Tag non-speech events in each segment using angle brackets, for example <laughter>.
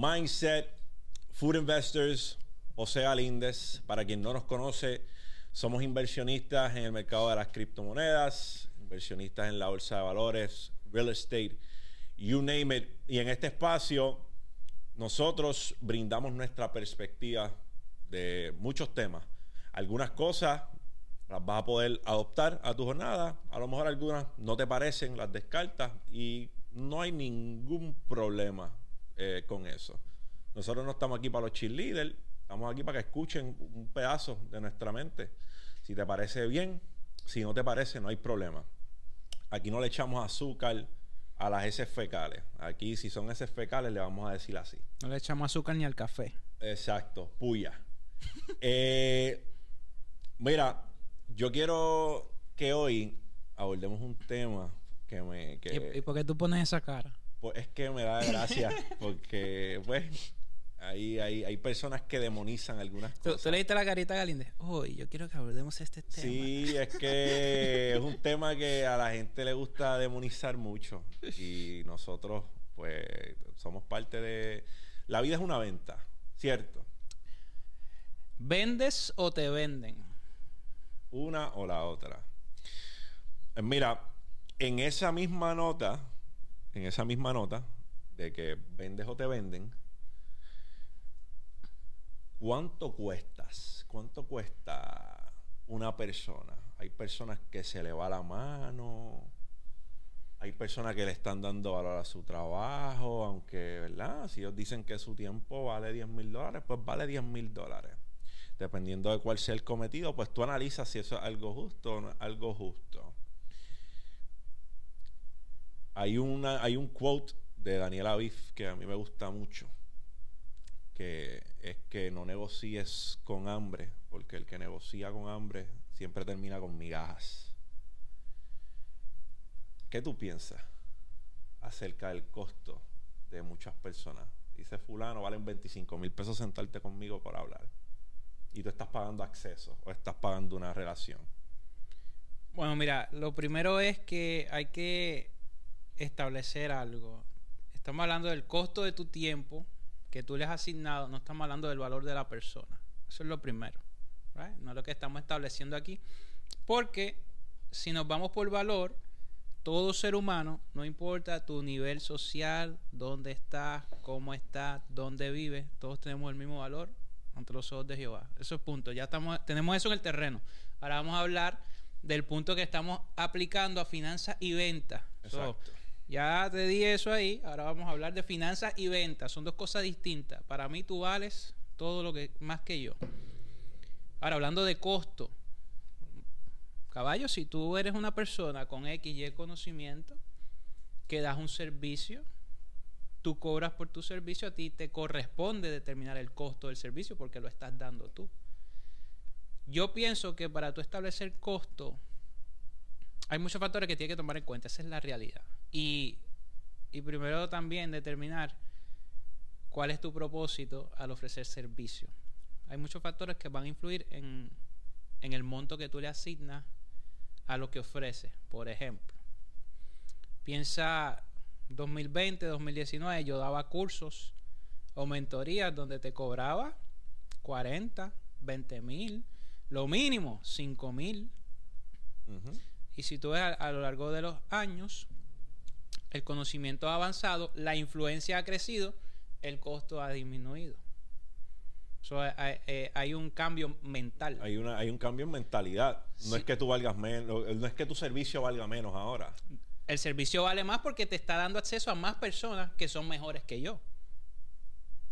Mindset, Food Investors, Osea Lindes. Para quien no nos conoce, somos inversionistas en el mercado de las criptomonedas, inversionistas en la bolsa de valores, real estate, you name it. Y en este espacio, nosotros brindamos nuestra perspectiva de muchos temas. Algunas cosas las vas a poder adoptar a tu jornada, a lo mejor algunas no te parecen, las descartas y no hay ningún problema eh, con eso. Nosotros no estamos aquí para los cheerleaders, estamos aquí para que escuchen un pedazo de nuestra mente. Si te parece bien, si no te parece, no hay problema. Aquí no le echamos azúcar a las heces fecales. Aquí, si son heces fecales, le vamos a decir así. No le echamos azúcar ni al café. Exacto, puya. <laughs> Eh, mira, yo quiero que hoy abordemos un tema que me... Que, ¿Y, por qué tú pones esa cara? Pues es que me da gracia, porque pues hay, hay, hay personas que demonizan algunas cosas. ¿Tú, le diste la carita a Galíndez? Uy, yo quiero que abordemos este tema. Sí, es que es un tema que a la gente le gusta demonizar mucho. Y nosotros, pues, somos parte de... La vida es una venta, ¿cierto? ¿Vendes o te venden? Una o la otra. Mira, en esa misma nota, en esa misma nota de que vendes o te venden, ¿cuánto cuestas? ¿Cuánto cuesta una persona? Hay personas que se le va la mano, hay personas que le están dando valor a su trabajo, aunque, ¿verdad? Si ellos dicen que su tiempo vale 10 mil dólares, pues vale 10 mil dólares dependiendo de cuál sea el cometido, pues tú analizas si eso es algo justo o no es algo justo. Hay, una, hay un quote de Daniel Aviv que a mí me gusta mucho, que es que no negocies con hambre, porque el que negocia con hambre siempre termina con migajas. ¿Qué tú piensas acerca del costo de muchas personas? Dice fulano, valen 25 mil pesos sentarte conmigo para hablar y tú estás pagando acceso o estás pagando una relación? Bueno, mira, lo primero es que hay que establecer algo. Estamos hablando del costo de tu tiempo que tú le has asignado, no estamos hablando del valor de la persona. Eso es lo primero. No es lo que estamos estableciendo aquí. Porque si nos vamos por valor, todo ser humano, no importa tu nivel social, dónde estás, cómo estás, dónde vives, todos tenemos el mismo valor ante los ojos de Jehová. Eso es punto. Ya estamos, tenemos eso en el terreno. Ahora vamos a hablar del punto que estamos aplicando a finanzas y ventas. Ya te di eso ahí. Ahora vamos a hablar de finanzas y ventas. Son dos cosas distintas. Para mí tú vales todo lo que más que yo. Ahora hablando de costo. Caballo, si tú eres una persona con X y conocimiento que das un servicio, tú cobras por tu servicio, a ti te corresponde determinar el costo del servicio porque lo estás dando tú. Yo pienso que para tú establecer costo, hay muchos factores que tienes que tomar en cuenta, esa es la realidad. Y, y primero también determinar cuál es tu propósito al ofrecer servicio. Hay muchos factores que van a influir en, en el monto que tú le asignas a lo que ofrece. Por ejemplo, piensa 2020, 2019, yo daba cursos o mentorías donde te cobraba 40, 20 mil, lo mínimo 5 mil. Y si tú ves a, lo largo de los años, el conocimiento ha avanzado, la influencia ha crecido, el costo ha disminuido. hay, eh, hay, un cambio mental. Hay, una, hay un cambio en mentalidad. No es que tú valgas menos, no es que tu servicio valga menos ahora el servicio vale más porque te está dando acceso a más personas que son mejores que yo.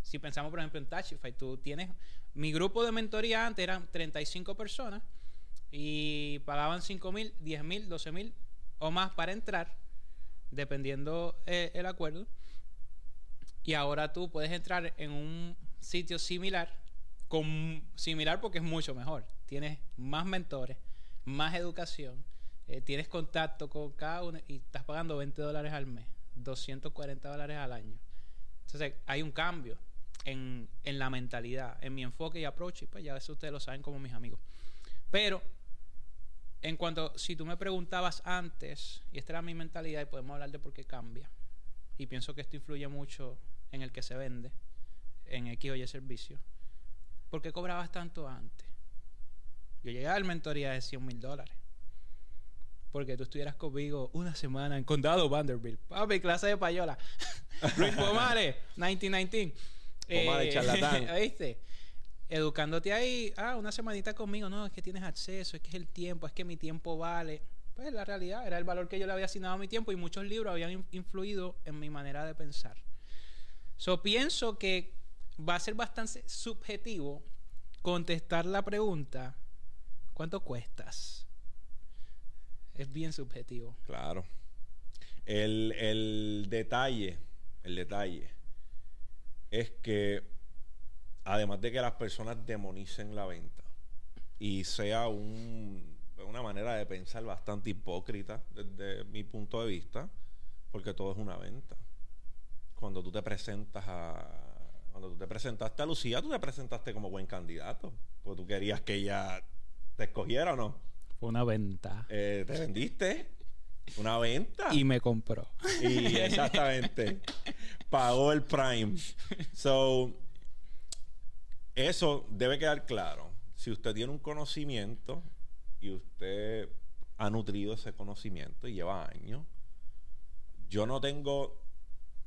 Si pensamos, por ejemplo, en Touchify, tú tienes. Mi grupo de mentoría antes eran 35 personas y pagaban 5 mil, 10 mil, 12 mil o más para entrar, dependiendo eh, el acuerdo. Y ahora tú puedes entrar en un sitio similar, con, similar porque es mucho mejor. Tienes más mentores, más educación eh, tienes contacto con cada uno y estás pagando 20 dólares al mes, 240 dólares al año. Entonces hay un cambio en, en la mentalidad, en mi enfoque y approach, y pues ya eso ustedes lo saben como mis amigos. Pero en cuanto, si tú me preguntabas antes, y esta era mi mentalidad, y podemos hablar de por qué cambia, y pienso que esto influye mucho en el que se vende, en X o Y servicio, ¿por qué cobrabas tanto antes? Yo llegué a la mentoría de 100 mil dólares. Porque tú estuvieras conmigo una semana en Condado Vanderbilt. Papi, clase de payola. <laughs> Luis Pomares, 1919. Pomares, charlatán. <laughs> ¿Viste? Educándote ahí, ah, una semanita conmigo, no, es que tienes acceso, es que es el tiempo, es que mi tiempo vale. Pues la realidad era el valor que yo le había asignado a mi tiempo y muchos libros habían influido en mi manera de pensar. So pienso que va a ser bastante subjetivo contestar la pregunta, ¿cuánto cuestas? Es bien subjetivo. Claro. El, el detalle, el detalle es que además de que las personas demonicen la venta y sea una manera de pensar bastante hipócrita desde mi punto de vista, porque todo es una venta. Cuando tú te presentas a cuando tú te presentaste a Lucía, tú te presentaste como buen candidato, porque tú querías que ella te escogiera o no. Fue una venta. Eh, te vendiste. Una venta. Y me compró. Y exactamente. <laughs> Pagó el Prime. So, eso debe quedar claro. Si usted tiene un conocimiento y usted ha nutrido ese conocimiento y lleva años, yo no tengo,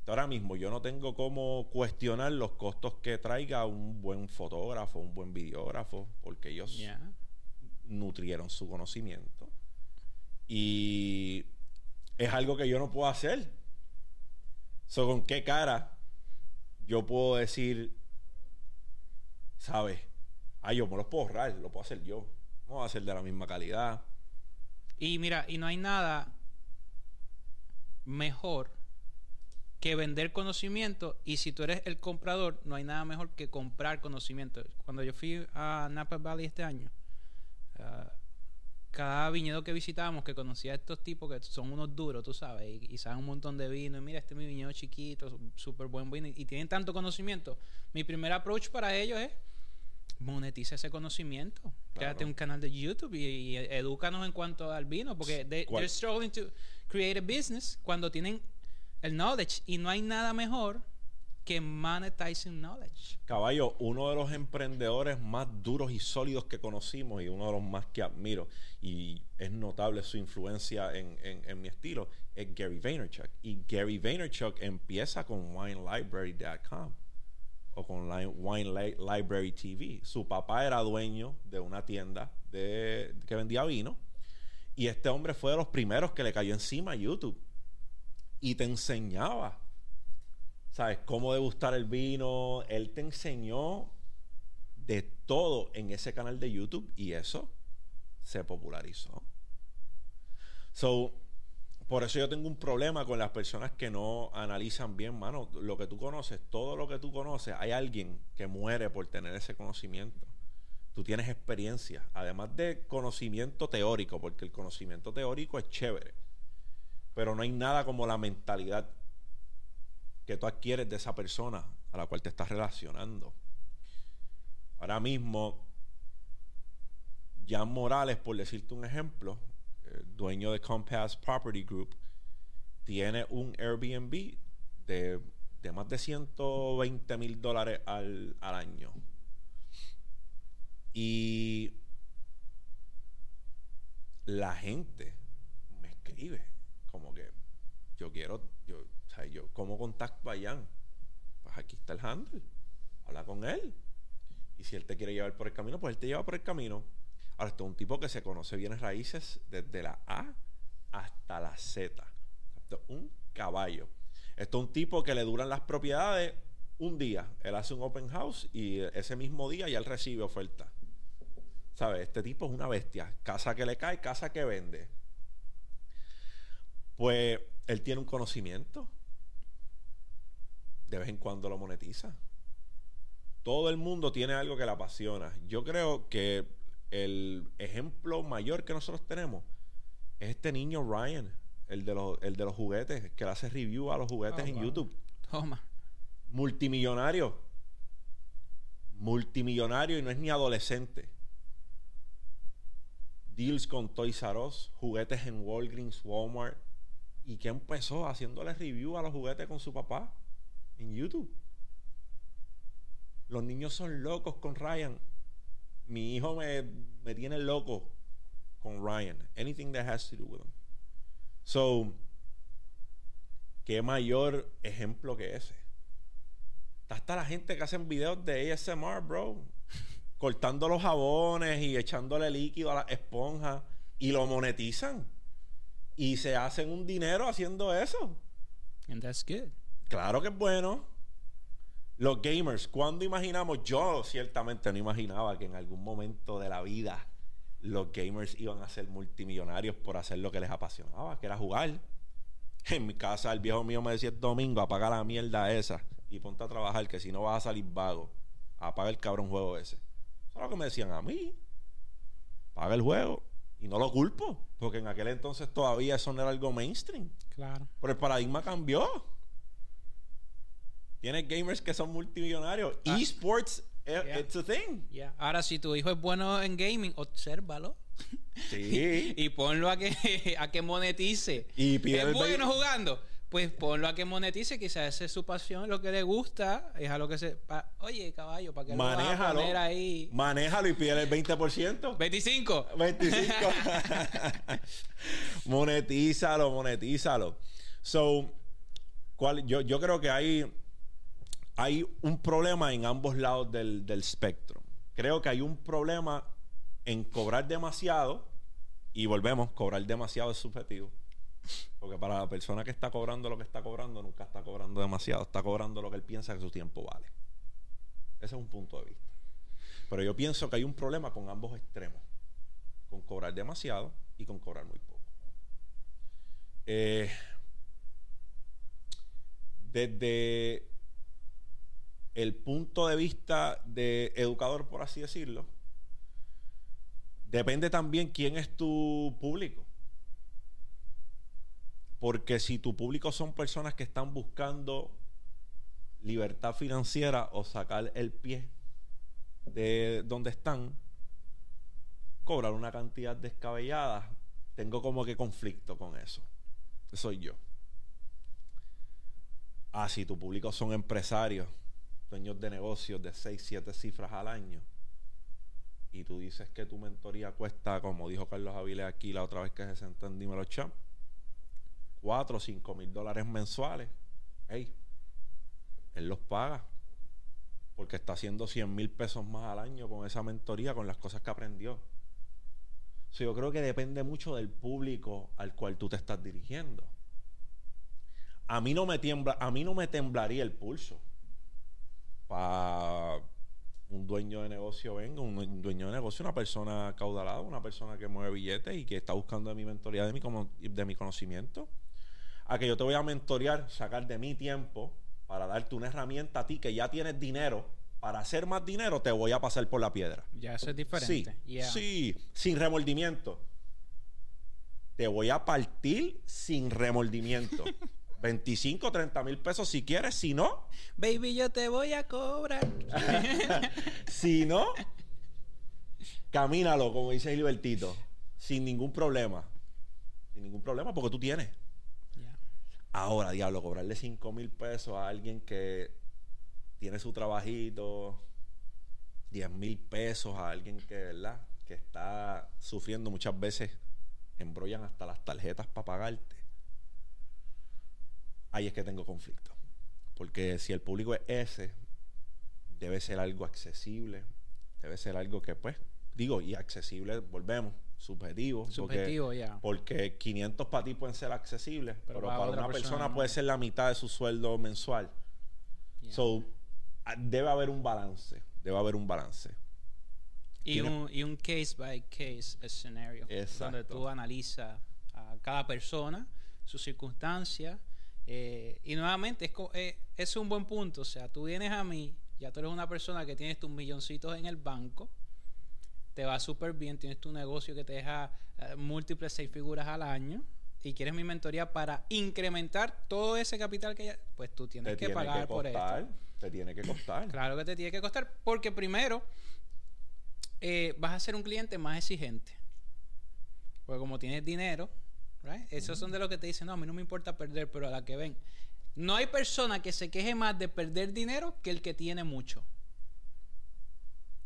ahora mismo, yo no tengo cómo cuestionar los costos que traiga un buen fotógrafo, un buen videógrafo, porque ellos nutrieron su conocimiento. Y es algo que yo no puedo hacer. So, ¿Con qué cara yo puedo decir ¿sabes? Ah, yo me los puedo ahorrar, lo puedo hacer yo. No va a ser de la misma calidad. Y mira, y no hay nada mejor que vender conocimiento y si tú eres el comprador, no hay nada mejor que comprar conocimiento. Cuando yo fui a Napa Valley este año, ah, cada viñedo que visitábamos, que conocía a estos tipos que son unos duros, tú sabes, y, saben un montón de vino, y mira, este es mi viñedo chiquito, súper buen vino, y, y tienen tanto conocimiento. Mi primer approach para ellos es monetiza ese conocimiento. Créate un canal de YouTube y, y, edúcanos en cuanto al vino, porque they, they're struggling to create a business cuando tienen el knowledge y no hay nada mejor que monetizing knowledge. Caballo, uno de los emprendedores más duros y sólidos que conocimos y uno de los más que admiro y es notable su influencia en, en, en mi estilo es Gary Vaynerchuk. Y Gary Vaynerchuk empieza con WineLibrary.com o con Wine Library TV. Su papá era dueño de una tienda de, que vendía vino y este hombre fue de los primeros que le cayó encima a YouTube y te enseñaba, ¿sabes? Cómo degustar el vino. Él te enseñó de todo en ese canal de YouTube y eso se popularizó. So, por eso yo tengo un problema con las personas que no analizan bien, mano. Lo que tú conoces, todo lo que tú conoces, hay alguien que muere por tener ese conocimiento. Tú tienes experiencia, además de conocimiento teórico, porque el conocimiento teórico es chévere. Pero no hay nada como la mentalidad que tú adquieres de esa persona a la cual te estás relacionando. Ahora mismo, Jan Morales, por decirte un ejemplo, dueño de Compass Property Group, tiene un Airbnb de, de más de 120 mil dólares al, al año. Y la gente me escribe como que yo quiero, yo, o sea, yo, ¿cómo contacto a Jan? Pues aquí está el handle. Habla con él. Y si él te quiere llevar por el camino, pues él te lleva por el camino. Ahora, esto es un tipo que se conoce bienes raíces desde la A hasta la Z. Esto es un caballo. Esto es un tipo que le duran las propiedades un día. Él hace un open house y ese mismo día ya él recibe oferta. ¿Sabes? Este tipo es una bestia. Casa que le cae, casa que vende. Pues él tiene un conocimiento. De vez en cuando lo monetiza. Todo el mundo tiene algo que le apasiona. Yo creo que el ejemplo mayor que nosotros tenemos es este niño Ryan, el de los, el de los juguetes, que le hace review a los juguetes oh, en YouTube. Toma. Multimillonario. Multimillonario y no es ni adolescente. Deals con Toys R Us, juguetes en Walgreens, Walmart. ¿Y que empezó? Haciéndole review a los juguetes con su papá en YouTube. Los niños son locos con Ryan. Mi hijo me, me tiene loco con Ryan. Anything that has to do with him. So, qué mayor ejemplo que ese. Está hasta la gente que hacen videos de ASMR, bro. <laughs> Cortando los jabones y echándole líquido a las esponjas. Y lo monetizan. Y se hacen un dinero haciendo eso. And that's good. Claro que es bueno. Los gamers, ¿cuándo imaginamos? Yo ciertamente no imaginaba que en algún momento de la vida los gamers iban a ser multimillonarios por hacer lo que les apasionaba, que era jugar. En mi casa el viejo mío me decía el domingo, apaga la mierda esa y ponte a trabajar, que si no vas a salir vago, apaga el cabrón juego ese. Eso es lo que me decían a mí. Paga el juego. Y no lo culpo, porque en aquel entonces todavía eso no era algo mainstream. Claro. Pero el paradigma cambió. Tienes gamers que son multimillonarios. Ah. Esports, eh, Yeah. it's a thing. Ya. Ahora, si tu hijo es bueno en gaming, obsérvalo. Sí. <laughs> y ponlo a que, a que monetice. Y pide ¿Es bueno jugando? Pues ponlo a que monetice, quizás esa es su pasión, lo que le gusta, es a lo que se... pa- Oye, caballo, ¿para qué lo vas a Manéjalo. poner ahí? Manéjalo y pide el 20%. 25. 25. monetízalo, monetízalo. So, ¿cuál- yo, yo creo que hay, hay un problema en ambos lados del, del espectro. Creo que hay un problema en cobrar demasiado. Y volvemos, cobrar demasiado es subjetivo. Porque para la persona que está cobrando lo que está cobrando, nunca está cobrando demasiado. Está cobrando lo que él piensa que su tiempo vale. Ese es un punto de vista. Pero yo pienso que hay un problema con ambos extremos. Con cobrar demasiado y con cobrar muy poco. Eh, desde el punto de vista de educador, por así decirlo, depende también quién es tu público. Porque si tu público son personas que están buscando libertad financiera o sacar el pie de donde están, cobrar una cantidad descabellada, tengo como que conflicto con eso. Soy yo. Ah, si tu público son empresarios, dueños de negocios de 6, 7 cifras al año, y tú dices que tu mentoría cuesta, como dijo Carlos Avilés aquí la otra vez que se sentó en Dímelo Champ, 4 o 5 mil dólares mensuales, hey, él los paga. Porque está haciendo 100 mil pesos más al año con esa mentoría, con las cosas que aprendió. O sea, yo creo que depende mucho del público al cual tú te estás dirigiendo. A mí no me tiembla, a mí no me temblaría el pulso para un dueño de negocio venga, un dueño de negocio, una persona caudalada, una persona que mueve billetes y que está buscando de mi mentoría, de mi, de mi conocimiento, a que yo te voy a mentorear, sacar de mi tiempo para darte una herramienta a ti que ya tienes dinero, para hacer más dinero te voy a pasar por la piedra. Ya eso es diferente. Sí, Yeah. sí, sin remordimiento. Te voy a partir sin remordimiento. <laughs> 25, 30 mil pesos si quieres, si no, Baby, yo te voy a cobrar. <laughs> si no, camínalo, como dice Gilbertito, sin ningún problema. Sin ningún problema, porque tú tienes. Ahora, diablo, cobrarle 5 mil pesos a alguien que tiene su trabajito, 10 mil pesos a alguien que, ¿verdad? Que está sufriendo muchas veces, embrollan hasta las tarjetas para pagarte. Ahí es que tengo conflicto. Porque si el público es ese, debe ser algo accesible, debe ser algo que, pues, digo, y accesible, volvemos, subjetivo. porque- Subjetivo, ya. porque 500 para ti pueden ser accesibles, pero, para una persona, persona no. puede ser la mitad de su sueldo mensual. So, ah, debe haber un balance. Debe haber un balance. Y un, y un case by case escenario. Donde tú analizas a cada persona, sus circunstancias. Eh, y nuevamente, es, eh, es un buen punto. O sea, tú vienes a mí, ya tú eres una persona que tienes tus milloncitos en el banco. Te va súper bien, tienes tu negocio que te deja eh, múltiples seis figuras al año. Y quieres mi mentoría para incrementar todo ese capital que ya. Pues tú tienes Te que tiene pagar que por esto. costar. Te tiene que costar. Claro que te tiene que costar, porque primero eh, vas a ser un cliente más exigente. Porque como tienes dinero, right? esos son de los que te dicen, no, a mí no me importa perder, pero a la que ven. No hay persona que se queje más de perder dinero que el que tiene mucho.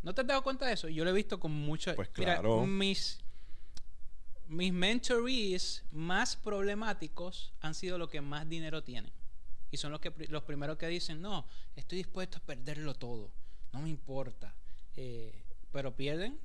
¿No te has dado cuenta de eso? Yo lo he visto con mucho... Pues Mira, claro. mis, mis mentorees más problemáticos han sido los que más dinero tienen. Y son los, que, los primeros que dicen, no, estoy dispuesto a perderlo todo. No me importa. Eh, pero pierden.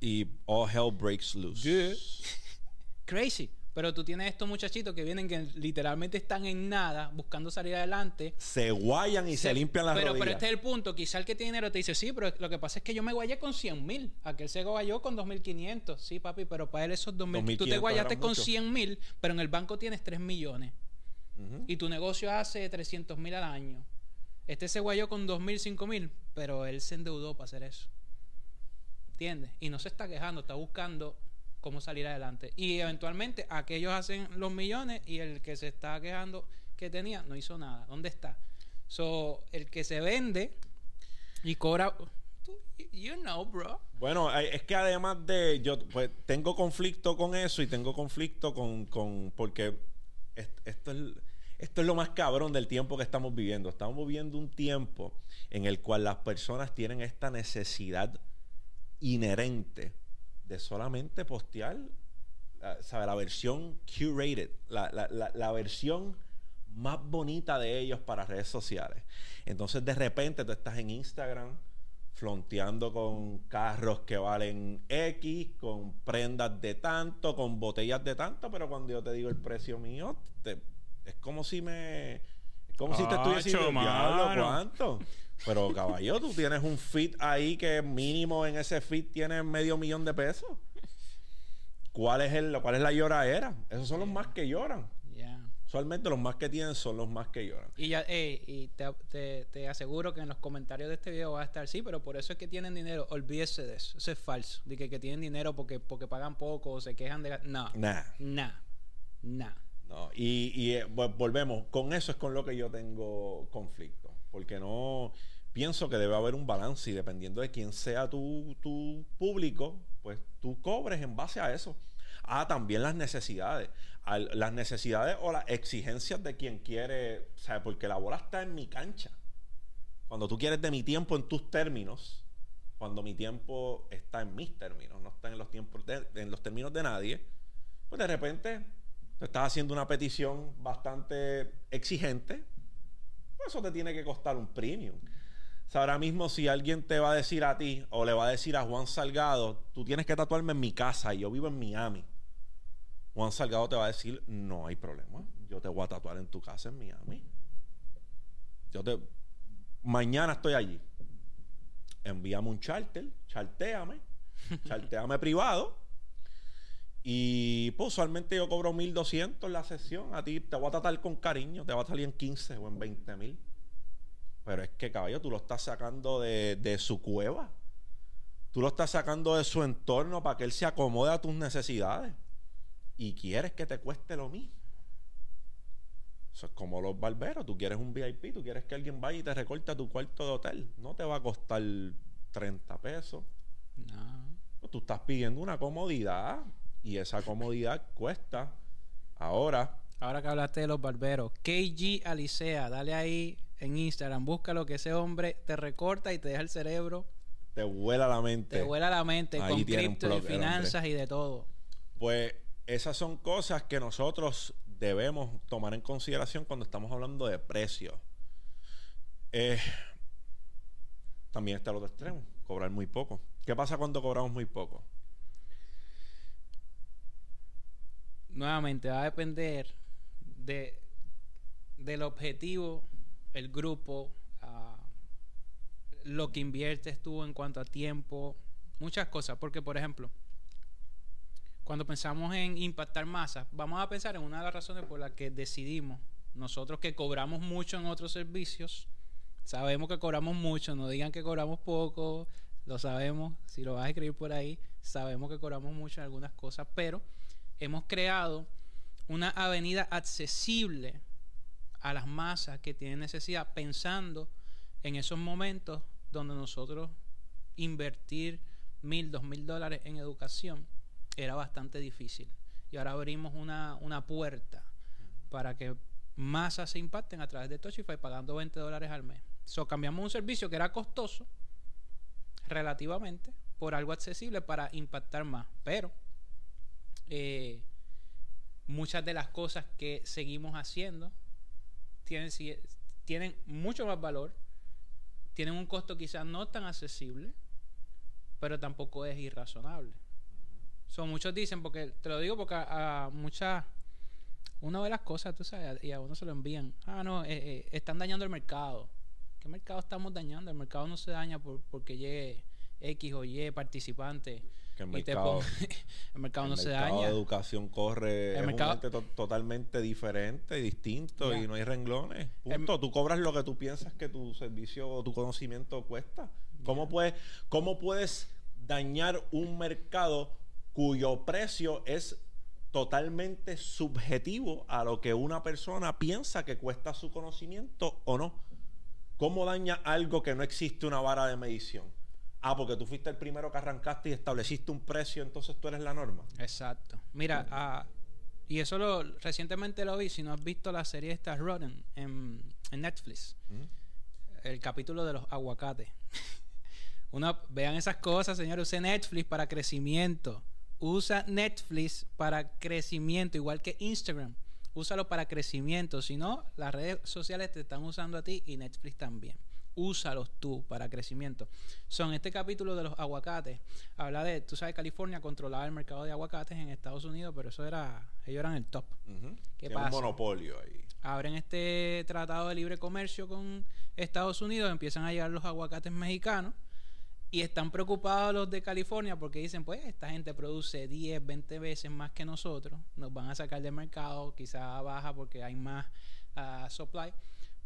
Y all hell breaks loose. <laughs> Crazy. Pero tú tienes estos muchachitos que vienen que literalmente están en nada, buscando salir adelante. Se guayan y se, limpian las pero, rodillas. pero este es el punto. Quizá el que tiene dinero te dice, sí, pero lo que pasa es que yo me guayé con 100 mil. Aquel se guayó con 2.500. Sí, papi, pero para él esos 2.000. Tú te 2.500 guayaste con mucho. 100 mil, pero en el banco tienes 3 millones. Y tu negocio hace 300 mil al año. Este se guayó con 2.000, 5.000, pero él se endeudó para hacer eso. ¿Entiendes? Y no se está quejando, está buscando cómo salir adelante. Y eventualmente aquellos hacen los millones y el que se está quejando que tenía no hizo nada. ¿Dónde está? So, el que se vende y cobra... You know, bro. Bueno, es que además de yo, pues tengo conflicto con eso y tengo conflicto con, con porque est- esto es, esto es lo más cabrón del tiempo que estamos viviendo. Estamos viviendo un tiempo en el cual las personas tienen esta necesidad inherente solamente postear, la- ¿sabe? La versión curated, la, la- la- la versión más bonita de ellos para redes sociales. Entonces, de repente, tú estás en Instagram fronteando con carros que valen X, con prendas de tanto, con botellas de tanto, pero cuando yo te digo el precio mío, te- es como si me... Como si te estuviese Acho, diciendo, "Diablo, mano". ¿cuánto? Pero caballo, tú tienes un fit ahí que mínimo en ese fit tiene medio millón de pesos. ¿Cuál es el, cuál es la lloradera? Esos son los más que lloran. Ya. Usualmente los más que tienen son los más que lloran. Y ya, eh, y te, te- te aseguro que en los comentarios de este video va a estar, sí, pero por eso es que tienen dinero. Olvídese de eso. Eso es falso. De que, que tienen dinero porque, porque pagan poco o se quejan de... la- No. Nah. Nah. Nah. No, y, y, eh, vol- volvemos, con eso es con lo que yo tengo conflicto, porque no pienso que debe haber un balance y dependiendo de quién sea tu, tu público, pues tú cobres en base a eso. Ah, también las necesidades, las necesidades o las exigencias de quien quiere, o sea, porque la bola está en mi cancha. Cuando tú quieres de mi tiempo en tus términos, cuando mi tiempo está en mis términos, no está en los tiempos de- en los términos de nadie, pues de repente te estás haciendo una petición bastante exigente, pues eso te tiene que costar un premium. O sea, ahora mismo si alguien te va a decir a ti o le va a decir a Juan Salgado, tú tienes que tatuarme en mi casa y yo vivo en Miami. Juan Salgado te va a decir, no hay problema, yo te voy a tatuar en tu casa en Miami. Yo te... Mañana estoy allí. Envíame un charter, charteame, <laughs> charteame privado. Y pues usualmente yo cobro 1200 la sesión. A ti te voy a tratar con cariño, te va a salir en 15 o en 20 mil. Pero es que, caballo, tú lo estás sacando de, de su cueva. Tú lo estás sacando de su entorno para que él se acomode a tus necesidades. Y quieres que te cueste lo mismo. Eso es como los barberos. Tú quieres un VIP, tú quieres que alguien vaya y te recorte tu cuarto de hotel. No te va a costar 30 pesos. No. Pues tú estás pidiendo una comodidad y esa comodidad cuesta. Ahora, Ahora que hablaste de los barberos, KG Alicea, dale ahí en Instagram, búscalo que ese hombre te recorta y te deja el cerebro, te vuela la mente. te vuela la mente Ahí con cripto y finanzas y de todo. Pues esas son cosas que nosotros debemos tomar en consideración cuando estamos hablando de precios. Eh, también está el otro extremo, cobrar muy poco. ¿Qué pasa cuando cobramos muy poco? Nuevamente va a depender de del objetivo, el grupo, ah, lo que inviertes tú en cuanto a tiempo, muchas cosas. Porque, por ejemplo, cuando pensamos en impactar masas, vamos a pensar en una de las razones por las que decidimos, nosotros que cobramos mucho en otros servicios, sabemos que cobramos mucho, no digan que cobramos poco, lo sabemos, si lo vas a escribir por ahí, sabemos que cobramos mucho en algunas cosas, pero hemos creado una avenida accesible a las masas que tienen necesidad, pensando en esos momentos donde nosotros invertir mil, dos mil dólares en educación era bastante difícil. Y ahora abrimos una, una puerta para que masas se impacten a través de Touchify pagando 20 dólares al mes. So, cambiamos un servicio que era costoso relativamente por algo accesible para impactar más. Pero eh, muchas de las cosas que seguimos haciendo tienen, mucho más valor, tienen un costo quizás no tan accesible, pero tampoco es irrazonable. Son muchos dicen, porque te lo digo porque a, muchas, uno ve las cosas, tú sabes, y a uno se lo envían. Ah, no, eh, eh, están dañando el mercado. ¿Qué mercado estamos dañando? El mercado no se daña por, porque llegue X o Y participante. Que <laughs> el mercado, el mercado no se daña. de educación corre el mercado, totalmente diferente, distinto y no hay renglones. Punto. Tú cobras lo que tú piensas que tu servicio o tu conocimiento cuesta. ¿Cómo, puedes, ¿Cómo puedes dañar un mercado cuyo precio es totalmente subjetivo a lo que una persona piensa que cuesta su conocimiento o no? ¿Cómo daña algo que no existe una vara de medición? Ah, porque tú fuiste el primero que arrancaste y estableciste un precio, entonces tú eres la norma. Exacto. Mira, ah, y eso lo recientemente lo vi, si no has visto la serie esta Rotten en, Netflix. El capítulo de los aguacates. <laughs> Uno, vean esas cosas, señores. Use Netflix para crecimiento. Usa Netflix para crecimiento, igual que Instagram. Úsalo para crecimiento. Si no, las redes sociales te están usando a ti y Netflix también úsalos tú para crecimiento. Son este capítulo de los aguacates. Habla de, tú sabes, California controlaba el mercado de aguacates en Estados Unidos, pero eso era, ellos eran el top. ¿Qué pasa? un monopolio ahí. Abren este tratado de libre comercio con Estados Unidos, empiezan a llegar los aguacates mexicanos y están preocupados los de California porque dicen, pues esta gente produce 10, 20 veces más que nosotros, nos van a sacar del mercado, quizá baja porque hay más ah, supply,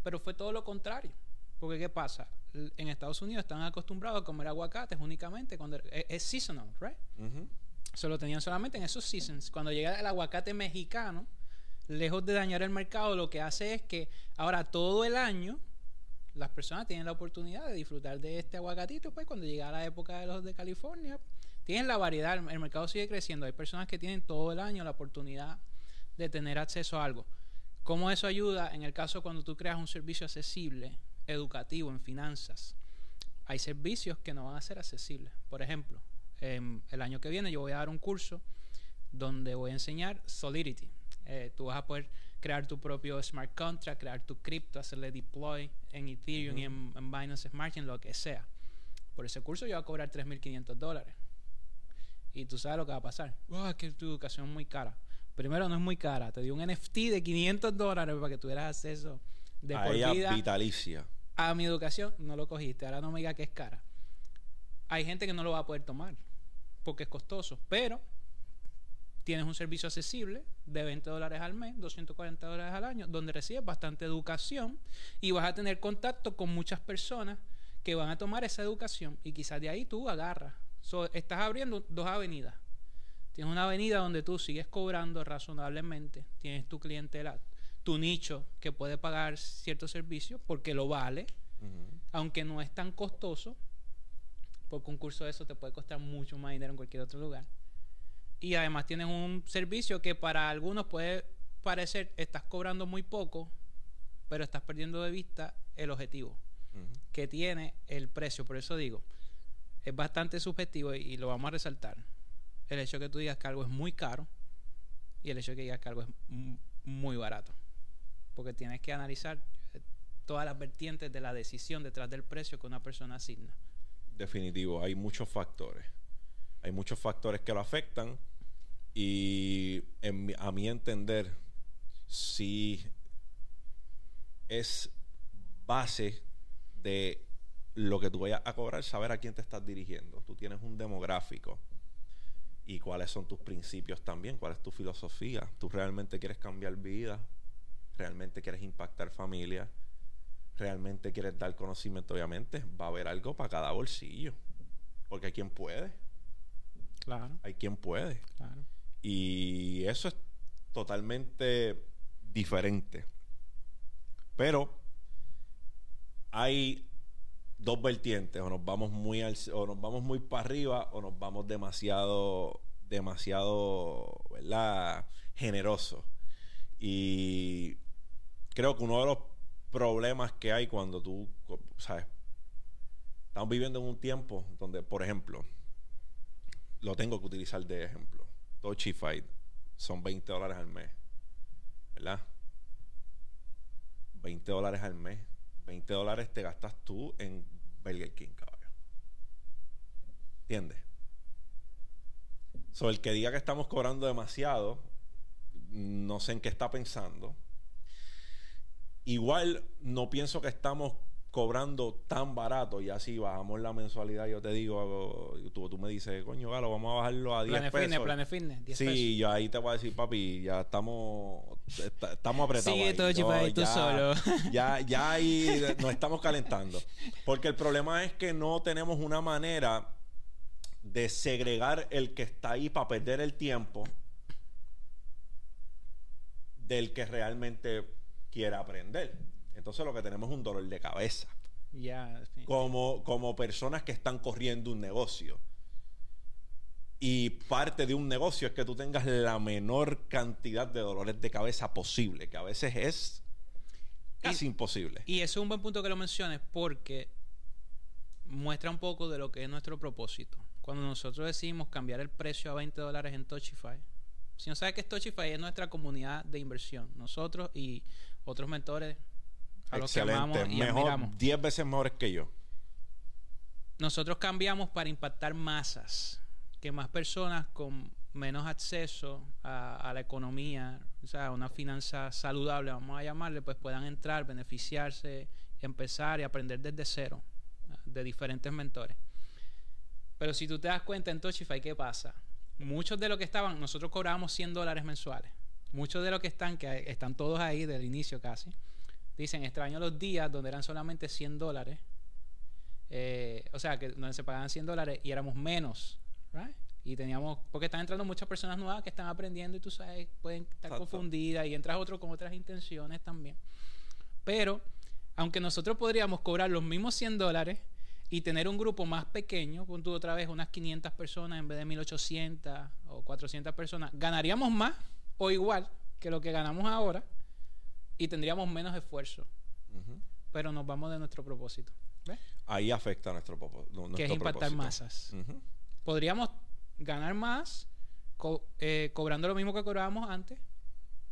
pero fue todo lo contrario. Porque ¿qué pasa? En Estados Unidos están acostumbrados a comer aguacates únicamente cuando es, seasonal, right? Se lo tenían solamente en esos seasons. Cuando llega el aguacate mexicano, lejos de dañar el mercado, lo que hace es que ahora todo el año las personas tienen la oportunidad de disfrutar de este aguacatito, pues cuando llega la época de los de California, tienen la variedad, el mercado sigue creciendo, hay personas que tienen todo el año la oportunidad de tener acceso a algo. ¿Cómo eso ayuda en el caso cuando tú creas un servicio accesible educativo, en finanzas, hay servicios que no van a ser accesibles. Por ejemplo, el año que viene yo voy a dar un curso donde voy a enseñar Solidity. Eh, tú vas a poder crear tu propio smart contract, crear tu cripto, hacerle deploy en Ethereum y en, Binance Smart Chain, lo que sea. Por ese curso yo voy a cobrar 3.500 dólares. Y tú sabes lo que va a pasar. Oh, que tu educación es muy cara. Primero, no es muy cara. Te dio un NFT de 500 dólares para que tuvieras acceso de a ella vitalicia a mi educación no lo cogiste, ahora no me diga que es cara. Hay gente que no lo va a poder tomar porque es costoso, pero tienes un servicio accesible de 20 dólares al mes, 240 dólares al año, donde recibes bastante educación y vas a tener contacto con muchas personas que van a tomar esa educación y quizás de ahí tú agarras. estás abriendo dos avenidas. Tienes una avenida donde tú sigues cobrando razonablemente, tienes tu clientela tu nicho que puede pagar ciertos servicios porque lo vale, aunque no es tan costoso, porque un curso de eso te puede costar mucho más dinero en cualquier otro lugar. Y además tienes un servicio que para algunos puede parecer estás cobrando muy poco, pero estás perdiendo de vista el objetivo que tiene el precio. Por eso digo, es bastante subjetivo y, y, lo vamos a resaltar. El hecho que tú digas que algo es muy caro y el hecho que digas que algo es muy barato porque tienes que analizar eh, todas las vertientes de la decisión detrás del precio que una persona asigna. Definitivo, hay muchos factores. Hay muchos factores que lo afectan y a mi entender, si es base de lo que tú vayas a cobrar, saber a quién te estás dirigiendo. Tú tienes un demográfico y cuáles son tus principios también, cuál es tu filosofía. Tú realmente quieres cambiar vida, realmente quieres impactar familia, realmente quieres dar conocimiento, obviamente, va a haber algo para cada bolsillo. Porque hay quien puede. Claro. Hay quien puede. Claro. Y eso es totalmente diferente. Pero hay dos vertientes, o nos vamos muy o nos vamos muy para arriba o nos vamos demasiado demasiado, ¿verdad? generoso. Y creo que uno de los problemas que hay cuando tú, ¿sabes? Estamos viviendo en un tiempo donde, por ejemplo, lo tengo que utilizar de ejemplo. Fight son 20 dólares al mes. ¿Verdad? 20 dólares al mes. 20 dólares te gastas tú en Burger King, caballo. ¿Entiendes? So, el que diga que estamos cobrando demasiado, no sé en qué está pensando. Igual no pienso que estamos cobrando tan barato y así bajamos la mensualidad, yo te digo, tú, tú me dices, coño, Galo, vamos a bajarlo a 10 planes pesos. Fitness, planes fitness, 10 sí, pesos. yo ahí te voy a decir, papi, ya estamos estamos apretados. Sigue ahí. todo, Chipay, tú solo. <laughs> Ya, ya ahí nos estamos calentando. Porque el problema es que no tenemos una manera de segregar el que está ahí para perder el tiempo del que realmente quiere aprender. Entonces lo que tenemos es un dolor de cabeza. Como, como personas que están corriendo un negocio. Y parte de un negocio es que tú tengas la menor cantidad de dolores de cabeza posible, que a veces es casi imposible. Y eso es un buen punto que lo menciones porque muestra un poco de lo que es nuestro propósito. Cuando nosotros decidimos cambiar el precio a 20 dólares en Touchify, si no sabes qué es Touchify, es nuestra comunidad de inversión. Nosotros y otros mentores a los que amamos y Mejor, admiramos. 10 veces mejores que yo. Nosotros cambiamos para impactar masas, que más personas con menos acceso a, a la economía, o sea, una finanza saludable, vamos a llamarle, pues puedan entrar, beneficiarse, empezar y aprender desde cero de diferentes mentores. Pero si tú te das cuenta en Touchify, ¿qué pasa? Muchos de los que estaban, nosotros cobrábamos 100 dólares mensuales. Muchos de los que están, que están todos ahí del inicio casi, dicen, extraño los días donde eran solamente 100 dólares. Eh, o sea, que donde se pagaban 100 dólares y éramos menos, right? Y teníamos, porque están entrando muchas personas nuevas que están aprendiendo y tú sabes, pueden estar Exacto. confundidas y entras otro con otras intenciones también. Pero, aunque nosotros podríamos cobrar los mismos 100 dólares y tener un grupo más pequeño, pon tú otra vez unas 500 personas en vez de 1800 o 400 personas, ganaríamos más o igual que lo que ganamos ahora y tendríamos menos esfuerzo, pero nos vamos de nuestro propósito, ¿ves? Ahí afecta nuestro, nuestro que es impactar propósito. masas. Podríamos ganar más co- eh, cobrando lo mismo que cobrábamos antes,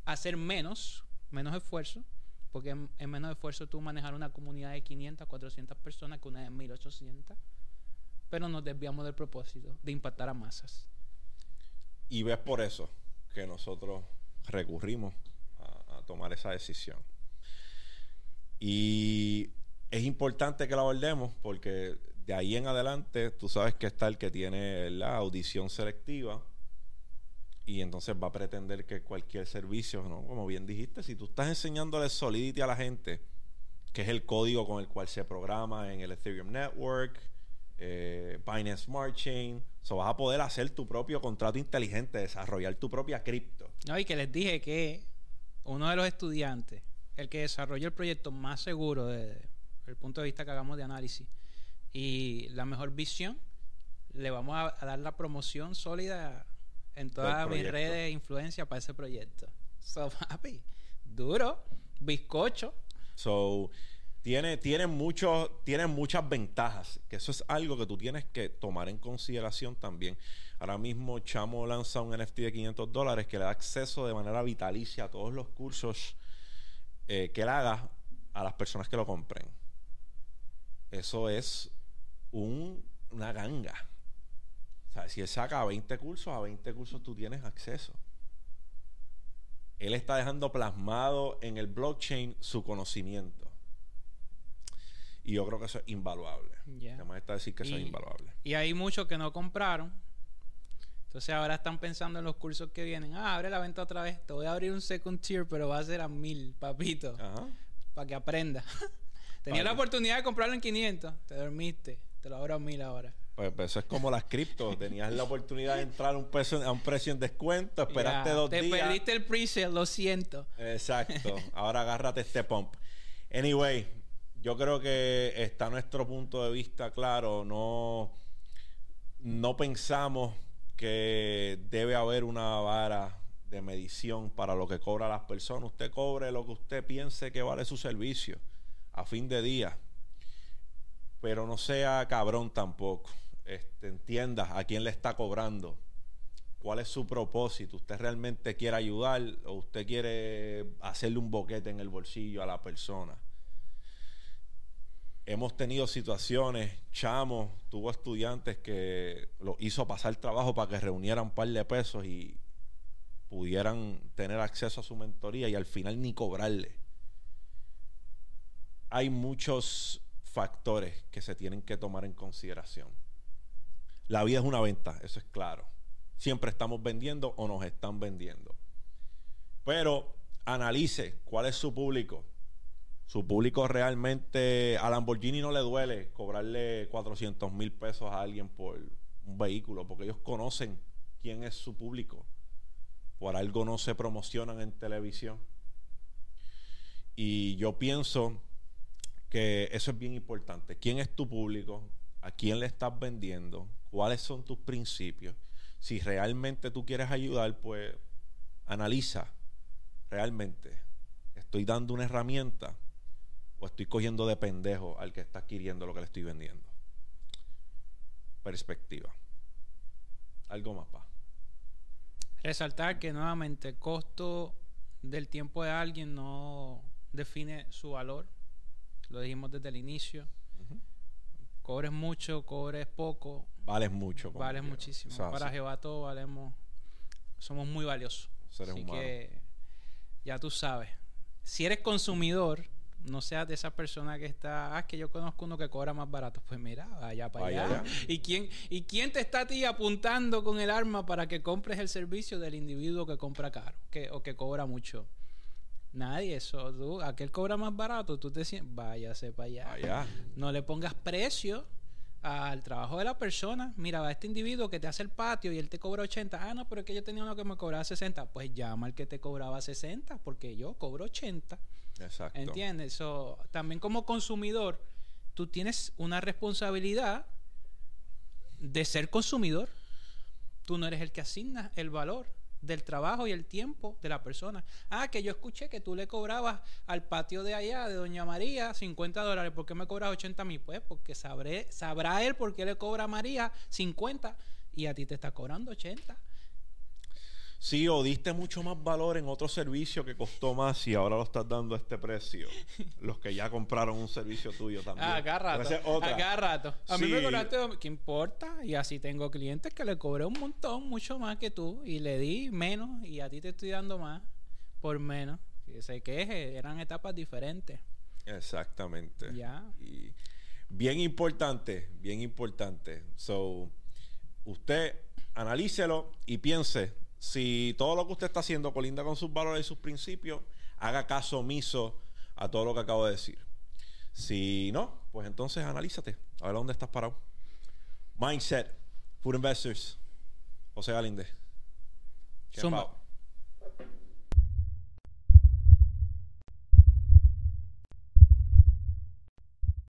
hacer menos, menos esfuerzo, porque es es menos esfuerzo tú manejar una comunidad de 500, 400 personas que una de 1800, pero nos desviamos del propósito de impactar a masas. Y ves por eso que nosotros recurrimos a, a tomar esa decisión. Y es importante que la abordemos porque de ahí en adelante tú sabes que está el que tiene la audición selectiva y entonces va a pretender que cualquier servicio, ¿no? como bien dijiste, si tú estás enseñándole Solidity a la gente, que es el código con el cual se programa en el Ethereum Network, eh, Binance Smart Chain, so vas a poder hacer tu propio contrato inteligente, desarrollar tu propia cripto. No, y que les dije que uno de los estudiantes, el que desarrolló el proyecto más seguro desde el punto de vista que hagamos de análisis y la mejor visión, le vamos a, a dar la promoción sólida en todas mis redes de influencia para ese proyecto. So, <laughs> papi, duro, bizcocho. So, tiene, tiene, mucho, tiene muchas ventajas, que eso es algo que tú tienes que tomar en consideración también. Ahora mismo Chamo lanza un NFT de 500 dólares que le da acceso de manera vitalicia a todos los cursos eh, que él haga a las personas que lo compren. Eso es un- una ganga. O sea, si él saca 20 cursos, a 20 cursos tú tienes acceso. Él está dejando plasmado en el blockchain su conocimiento. Y yo creo que eso es invaluable. Ya. Además está decir que eso es invaluable. Y hay muchos que no compraron. Entonces ahora están pensando en los cursos que vienen. Ah, abre la venta otra vez. Te voy a abrir un second tier, pero va a ser a mil, papito. Para que aprenda. <laughs> Tenía la oportunidad de comprarlo en 500, te dormiste, te lo abro a 1000 ahora. Pues, pues eso es como las criptos. <laughs> Tenías la oportunidad de entrar a un, precio, a un precio en descuento, esperaste dos te días. perdiste el pre lo siento. Exacto. Ahora agárrate este pump. Anyway, yo creo que está nuestro punto de vista claro. No, no pensamos que debe haber una vara de medición para lo que cobra las personas. Usted cobre lo que usted piense que vale su servicio a fin de día. pero no sea cabrón tampoco. Este, entienda a quién le está cobrando. ¿Cuál es su propósito? ¿Usted realmente quiere ayudar o usted quiere hacerle un boquete en el bolsillo a la persona? Hemos tenido situaciones, chamos, tuvo estudiantes que lo hizo pasar trabajo para que reunieran un par de pesos y pudieran tener acceso a su mentoría y al final ni cobrarle. Hay muchos factores que se tienen que tomar en consideración. La vida es una venta, eso es claro. Siempre estamos vendiendo o nos están vendiendo. Pero analice cuál es su público. Su público realmente a Lamborghini no le duele cobrarle 400 mil pesos a alguien por un vehículo, porque ellos conocen quién es su público. Por algo no se promocionan en televisión. Y yo pienso que eso es bien importante. ¿Quién es tu público? ¿A quién le estás vendiendo? ¿Cuáles son tus principios? Si realmente tú quieres ayudar, pues analiza realmente. ¿Estoy dando una herramienta o estoy cogiendo de pendejo al que está adquiriendo lo que le estoy vendiendo? Perspectiva. Algo más, pa. Resaltar que nuevamente el costo del tiempo de alguien no define su valor. Lo dijimos desde el inicio. Cobres mucho, cobres poco. Vales mucho. Vales muchísimo. Para Jehová todos valemos. Somos muy valiosos. Así que ya tú sabes. Si eres consumidor, no seas de esa persona que está, ah, que yo conozco uno que cobra más barato. Pues mira, vaya para allá. ¿Y quién, ¿Y quién te está a ti apuntando con el arma para que compres el servicio del individuo que compra caro que, o que cobra mucho? Nadie, eso, tú, aquel cobra más barato, tú te sientes, váyase para allá. No le pongas precio al trabajo de la persona. Mira, va este individuo que te hace el patio y él te cobra 80. Ah, no, pero es que yo tenía uno que me cobraba 60. Pues llama al que te cobraba 60, porque yo cobro 80. Exacto. ¿Entiendes? También como consumidor, tú tienes una responsabilidad de ser consumidor. Tú no eres el que asigna el valor del trabajo y el tiempo de la persona. Ah, que yo escuché que tú le cobrabas al patio de allá, de Doña María, 50 dólares. ¿Por qué me cobras 80 mil? Pues porque sabré, sabrá él por qué le cobra a María 50 y a ti te está cobrando 80. Sí, o diste mucho más valor en otro servicio que costó más y ahora lo estás dando a este precio. Los que ya compraron un servicio tuyo también. Ah, acá rato. A mí me cobraste, ¿qué importa? Y así tengo clientes que le cobré un montón, mucho más que tú, y le di menos, y a ti te estoy dando más por menos. Que se queje, eran etapas diferentes. Exactamente. Ya. Y bien importante, bien importante. So, usted analícelo y piense si todo lo que usted está haciendo colinda con sus valores y sus principios, haga caso omiso a todo lo que acabo de decir. Si no, pues entonces analízate, a ver dónde estás parado. Mindset, Food Investors, José Galinde. Zumba.